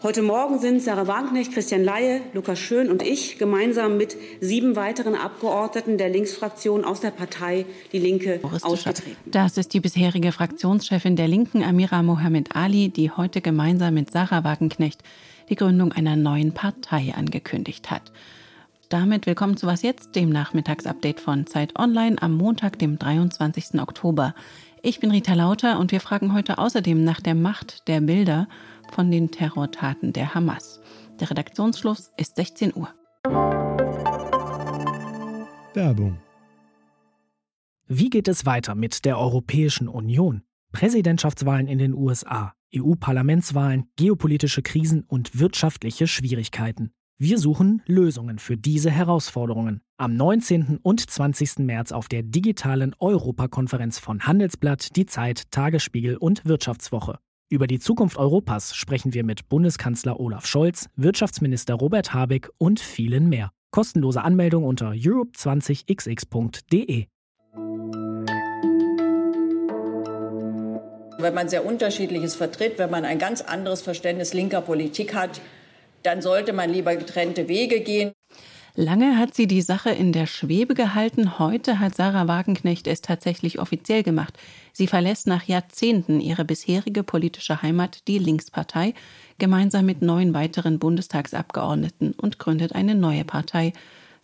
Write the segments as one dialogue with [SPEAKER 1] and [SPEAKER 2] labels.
[SPEAKER 1] Heute Morgen sind Sarah Wagenknecht, Christian Laie, Lukas Schön und ich gemeinsam mit sieben weiteren Abgeordneten der Linksfraktion aus der Partei Die Linke ausgetreten.
[SPEAKER 2] Das ist die bisherige Fraktionschefin der Linken, Amira Mohamed Ali, die heute gemeinsam mit Sarah Wagenknecht die Gründung einer neuen Partei angekündigt hat. Damit willkommen zu Was jetzt, dem Nachmittagsupdate von Zeit Online am Montag, dem 23. Oktober. Ich bin Rita Lauter und wir fragen heute außerdem nach der Macht der Bilder von den Terrortaten der Hamas. Der Redaktionsschluss ist 16 Uhr.
[SPEAKER 3] Werbung. Wie geht es weiter mit der Europäischen Union? Präsidentschaftswahlen in den USA, EU-Parlamentswahlen, geopolitische Krisen und wirtschaftliche Schwierigkeiten. Wir suchen Lösungen für diese Herausforderungen. Am 19. und 20. März auf der digitalen Europakonferenz von Handelsblatt, Die Zeit, Tagesspiegel und Wirtschaftswoche. Über die Zukunft Europas sprechen wir mit Bundeskanzler Olaf Scholz, Wirtschaftsminister Robert Habeck und vielen mehr. Kostenlose Anmeldung unter europe20xx.de.
[SPEAKER 4] Wenn man sehr unterschiedliches vertritt, wenn man ein ganz anderes Verständnis linker Politik hat, dann sollte man lieber getrennte Wege gehen.
[SPEAKER 2] Lange hat sie die Sache in der Schwebe gehalten. Heute hat Sarah Wagenknecht es tatsächlich offiziell gemacht. Sie verlässt nach Jahrzehnten ihre bisherige politische Heimat, die Linkspartei, gemeinsam mit neun weiteren Bundestagsabgeordneten und gründet eine neue Partei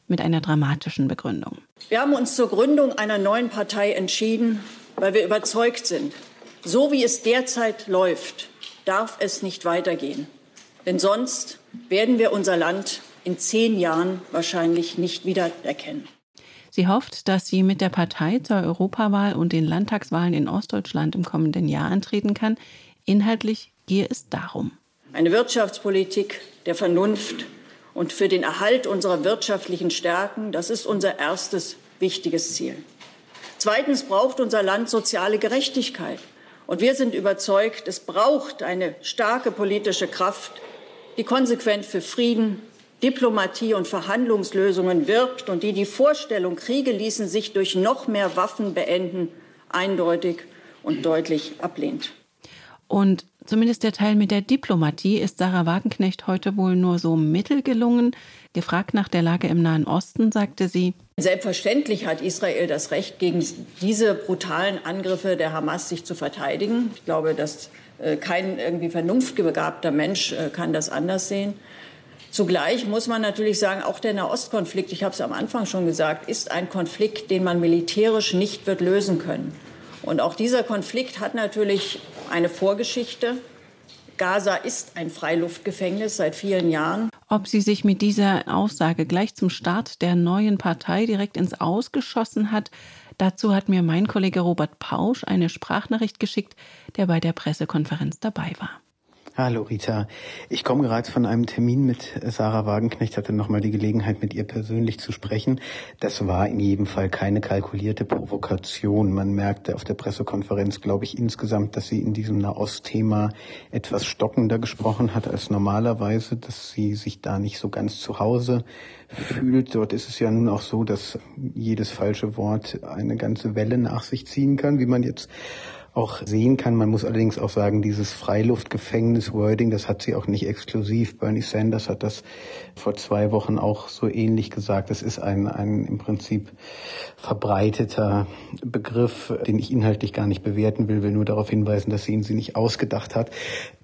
[SPEAKER 2] mit einer dramatischen Begründung.
[SPEAKER 4] Wir haben uns zur Gründung einer neuen Partei entschieden, weil wir überzeugt sind, so wie es derzeit läuft, darf es nicht weitergehen. Denn sonst werden wir unser Land in zehn Jahren wahrscheinlich nicht wiedererkennen.
[SPEAKER 2] Sie hofft, dass sie mit der Partei zur Europawahl und den Landtagswahlen in Ostdeutschland im kommenden Jahr antreten kann. Inhaltlich gehe es darum.
[SPEAKER 4] Eine Wirtschaftspolitik der Vernunft und für den Erhalt unserer wirtschaftlichen Stärken, das ist unser erstes wichtiges Ziel. Zweitens braucht unser Land soziale Gerechtigkeit. Und wir sind überzeugt, es braucht eine starke politische Kraft, die konsequent für Frieden, Diplomatie und Verhandlungslösungen wirbt und die die Vorstellung, Kriege ließen sich durch noch mehr Waffen beenden, eindeutig und deutlich ablehnt.
[SPEAKER 2] Und zumindest der Teil mit der Diplomatie ist Sarah Wagenknecht heute wohl nur so mittel gelungen. Gefragt nach der Lage im Nahen Osten, sagte sie,
[SPEAKER 4] Selbstverständlich hat Israel das Recht, gegen diese brutalen Angriffe der Hamas sich zu verteidigen. Ich glaube, dass äh, kein irgendwie vernunftbegabter Mensch äh, kann das anders sehen. Zugleich muss man natürlich sagen, auch der Nahostkonflikt, ich habe es am Anfang schon gesagt, ist ein Konflikt, den man militärisch nicht wird lösen können. Und auch dieser Konflikt hat natürlich eine Vorgeschichte. Gaza ist ein Freiluftgefängnis seit vielen Jahren.
[SPEAKER 2] Ob sie sich mit dieser Aussage gleich zum Start der neuen Partei direkt ins Ausgeschossen hat, dazu hat mir mein Kollege Robert Pausch eine Sprachnachricht geschickt, der bei der Pressekonferenz dabei war.
[SPEAKER 5] Hallo Rita. Ich komme gerade von einem Termin mit Sarah Wagenknecht, hatte nochmal die Gelegenheit, mit ihr persönlich zu sprechen. Das war in jedem Fall keine kalkulierte Provokation. Man merkte auf der Pressekonferenz, glaube ich, insgesamt, dass sie in diesem Nahost-Thema etwas stockender gesprochen hat als normalerweise, dass sie sich da nicht so ganz zu Hause fühlt. Dort ist es ja nun auch so, dass jedes falsche Wort eine ganze Welle nach sich ziehen kann, wie man jetzt auch sehen kann. Man muss allerdings auch sagen, dieses Freiluftgefängnis-Wording, das hat sie auch nicht exklusiv. Bernie Sanders hat das vor zwei Wochen auch so ähnlich gesagt. Das ist ein, ein im Prinzip verbreiteter Begriff, den ich inhaltlich gar nicht bewerten will, will nur darauf hinweisen, dass sie ihn sie nicht ausgedacht hat.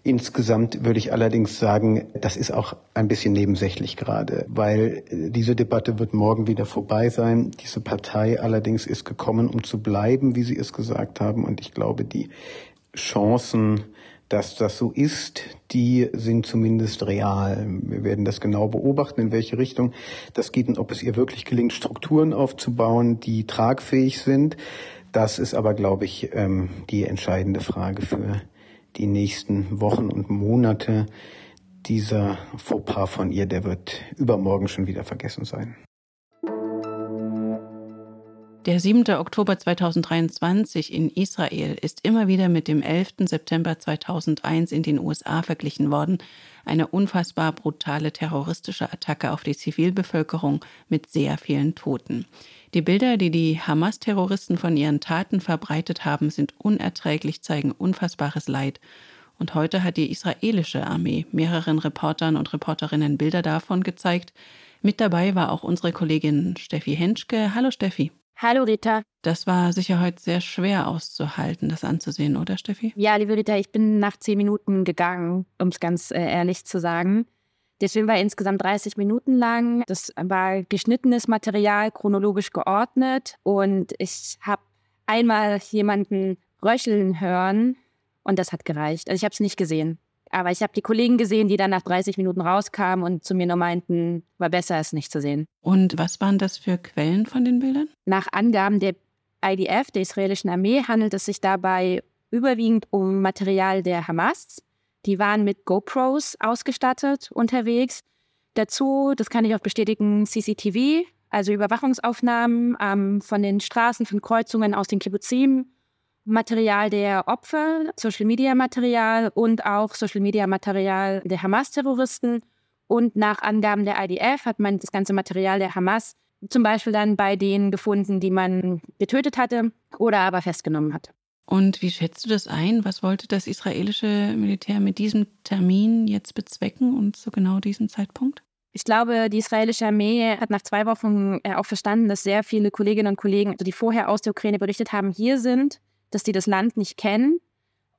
[SPEAKER 5] Insgesamt würde ich allerdings sagen, das ist auch ein bisschen nebensächlich gerade, weil äh, diese Debatte wird morgen wieder vorbei sein. Diese Partei allerdings ist gekommen, um zu bleiben, wie Sie es gesagt haben. Und ich glaube, die Chancen, dass das so ist, die sind zumindest real. Wir werden das genau beobachten, in welche Richtung das geht und ob es ihr wirklich gelingt, Strukturen aufzubauen, die tragfähig sind. Das ist aber, glaube ich, ähm, die entscheidende Frage für die nächsten Wochen und Monate. Dieser Fauxpas von ihr, der wird übermorgen schon wieder vergessen sein.
[SPEAKER 2] Der 7. Oktober 2023 in Israel ist immer wieder mit dem 11. September 2001 in den USA verglichen worden. Eine unfassbar brutale terroristische Attacke auf die Zivilbevölkerung mit sehr vielen Toten. Die Bilder, die die Hamas-Terroristen von ihren Taten verbreitet haben, sind unerträglich, zeigen unfassbares Leid Und heute hat die israelische Armee mehreren Reportern und Reporterinnen Bilder davon gezeigt. Mit dabei war auch unsere Kollegin Steffi Henschke. Hallo Steffi.
[SPEAKER 6] Hallo Rita.
[SPEAKER 2] Das war sicher heute sehr schwer auszuhalten, das anzusehen, oder Steffi?
[SPEAKER 6] Ja, liebe Rita, ich bin nach zehn Minuten gegangen, um es ganz äh, ehrlich zu sagen. Der Film war insgesamt 30 Minuten lang. Das war geschnittenes Material, chronologisch geordnet. Und ich habe einmal jemanden röcheln hören und das hat gereicht. Also ich habe es nicht gesehen. Aber ich habe die Kollegen gesehen, die dann nach 30 Minuten rauskamen und zu mir nur meinten, war besser, es nicht zu sehen.
[SPEAKER 2] Und was waren das für Quellen von den Bildern?
[SPEAKER 6] Nach Angaben der IDF, der israelischen Armee, handelt es sich dabei überwiegend um Material der Hamas. Die waren mit GoPros ausgestattet unterwegs. Dazu, das kann ich auch bestätigen, CCTV, also Überwachungsaufnahmen ähm, von den Straßen, von Kreuzungen aus den Kibbuzim Material der Opfer, Social Media Material und auch Social Media Material der Hamas-Terroristen. Und nach Angaben der IDF hat man das ganze Material der Hamas zum Beispiel dann bei denen gefunden, die man getötet hatte oder aber festgenommen hat.
[SPEAKER 2] Und wie schätzt du das ein? Was wollte das israelische Militär mit diesem Termin jetzt bezwecken und zu genau diesem Zeitpunkt?
[SPEAKER 6] Ich glaube, die israelische Armee hat nach zwei Wochen äh, auch verstanden, dass sehr viele Kolleginnen und Kollegen, also die vorher aus der Ukraine berichtet haben, hier sind dass die das Land nicht kennen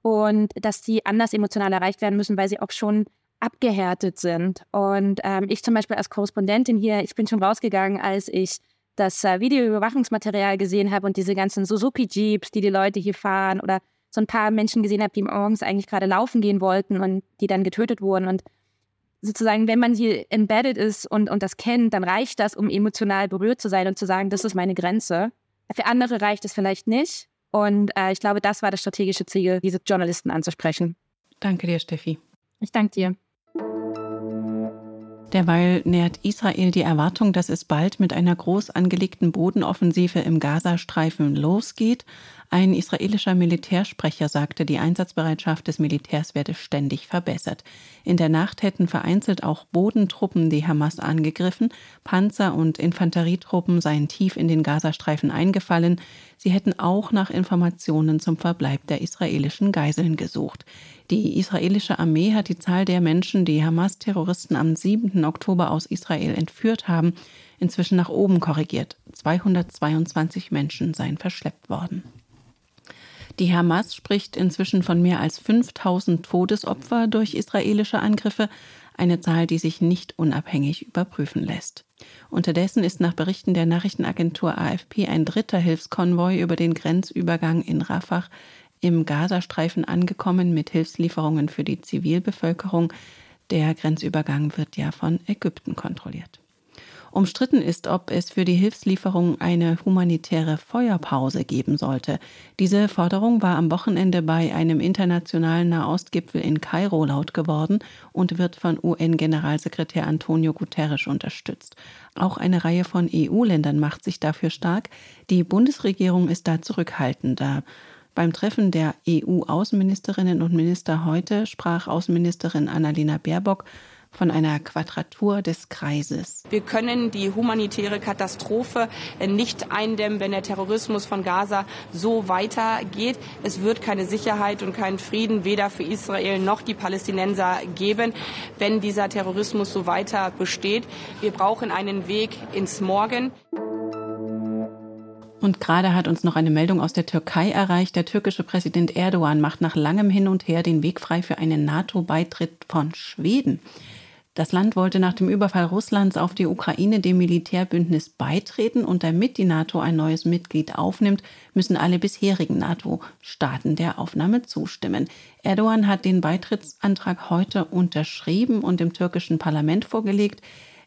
[SPEAKER 6] und dass die anders emotional erreicht werden müssen, weil sie auch schon abgehärtet sind. Und ähm, ich zum Beispiel als Korrespondentin hier, ich bin schon rausgegangen, als ich das äh, Videoüberwachungsmaterial gesehen habe und diese ganzen Suzuki-Jeeps, die die Leute hier fahren oder so ein paar Menschen gesehen habe, die morgens eigentlich gerade laufen gehen wollten und die dann getötet wurden. Und sozusagen, wenn man hier embedded ist und, und das kennt, dann reicht das, um emotional berührt zu sein und zu sagen, das ist meine Grenze. Für andere reicht es vielleicht nicht. Und äh, ich glaube, das war das strategische Ziel, diese Journalisten anzusprechen.
[SPEAKER 2] Danke dir, Steffi.
[SPEAKER 6] Ich danke dir.
[SPEAKER 2] Derweil nährt Israel die Erwartung, dass es bald mit einer groß angelegten Bodenoffensive im Gazastreifen losgeht. Ein israelischer Militärsprecher sagte, die Einsatzbereitschaft des Militärs werde ständig verbessert. In der Nacht hätten vereinzelt auch Bodentruppen die Hamas angegriffen, Panzer und Infanterietruppen seien tief in den Gazastreifen eingefallen, sie hätten auch nach Informationen zum Verbleib der israelischen Geiseln gesucht. Die israelische Armee hat die Zahl der Menschen, die Hamas-Terroristen am 7. Oktober aus Israel entführt haben, inzwischen nach oben korrigiert. 222 Menschen seien verschleppt worden. Die Hamas spricht inzwischen von mehr als 5000 Todesopfer durch israelische Angriffe, eine Zahl, die sich nicht unabhängig überprüfen lässt. Unterdessen ist nach Berichten der Nachrichtenagentur AFP ein dritter Hilfskonvoi über den Grenzübergang in Rafah im Gazastreifen angekommen mit Hilfslieferungen für die Zivilbevölkerung. Der Grenzübergang wird ja von Ägypten kontrolliert. Umstritten ist, ob es für die Hilfslieferung eine humanitäre Feuerpause geben sollte. Diese Forderung war am Wochenende bei einem internationalen Nahostgipfel in Kairo laut geworden und wird von UN-Generalsekretär Antonio Guterres unterstützt. Auch eine Reihe von EU-Ländern macht sich dafür stark. Die Bundesregierung ist da zurückhaltender. Beim Treffen der EU-Außenministerinnen und Minister heute sprach Außenministerin Annalena Baerbock von einer Quadratur des Kreises.
[SPEAKER 7] Wir können die humanitäre Katastrophe nicht eindämmen, wenn der Terrorismus von Gaza so weitergeht. Es wird keine Sicherheit und keinen Frieden weder für Israel noch die Palästinenser geben, wenn dieser Terrorismus so weiter besteht. Wir brauchen einen Weg ins Morgen.
[SPEAKER 2] Und gerade hat uns noch eine Meldung aus der Türkei erreicht. Der türkische Präsident Erdogan macht nach langem Hin und Her den Weg frei für einen NATO-Beitritt von Schweden. Das Land wollte nach dem Überfall Russlands auf die Ukraine dem Militärbündnis beitreten und damit die NATO ein neues Mitglied aufnimmt, müssen alle bisherigen NATO-Staaten der Aufnahme zustimmen. Erdogan hat den Beitrittsantrag heute unterschrieben und im türkischen Parlament vorgelegt.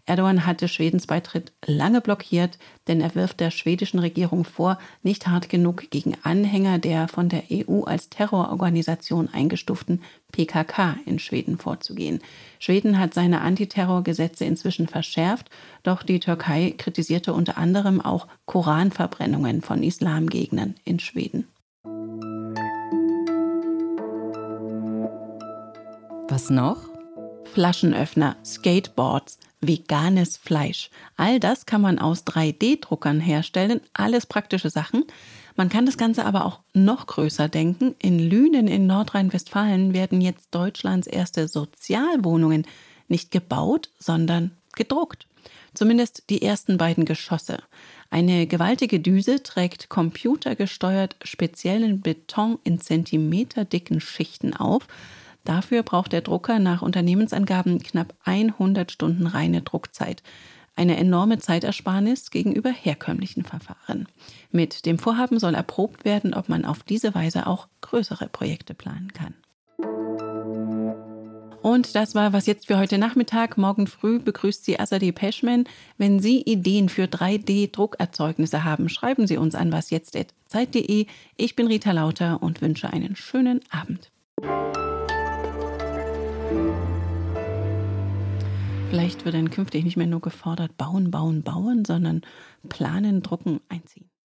[SPEAKER 2] Erdogan hatte Schwedens Beitritt lange blockiert, denn er wirft der schwedischen Regierung vor, nicht hart genug gegen Anhänger der von der EU als Terrororganisation eingestuften PKK in Schweden vorzugehen. Schweden hat seine Antiterrorgesetze inzwischen verschärft, doch die Türkei kritisierte unter anderem auch Koranverbrennungen von Islamgegnern in Schweden.
[SPEAKER 8] Was noch?
[SPEAKER 2] Flaschenöffner, Skateboards, veganes Fleisch. All das kann man aus 3D-Druckern herstellen, alles praktische Sachen. Man kann das Ganze aber auch noch größer denken. In Lünen in Nordrhein-Westfalen werden jetzt Deutschlands erste Sozialwohnungen nicht gebaut, sondern gedruckt. Zumindest die ersten beiden Geschosse. Eine gewaltige Düse trägt computergesteuert speziellen Beton in zentimeterdicken Schichten auf. Dafür braucht der Drucker nach Unternehmensangaben knapp 100 Stunden reine Druckzeit. Eine enorme Zeitersparnis gegenüber herkömmlichen Verfahren. Mit dem Vorhaben soll erprobt werden, ob man auf diese Weise auch größere Projekte planen kann. Und das war was jetzt für heute Nachmittag. Morgen früh begrüßt Sie Azadeh Peschman. Wenn Sie Ideen für 3D-Druckerzeugnisse haben, schreiben Sie uns an wasjetzt.zeit.de. Ich bin Rita Lauter und wünsche einen schönen Abend. Vielleicht wird dann künftig nicht mehr nur gefordert bauen, bauen, bauen, sondern planen, drucken, einziehen.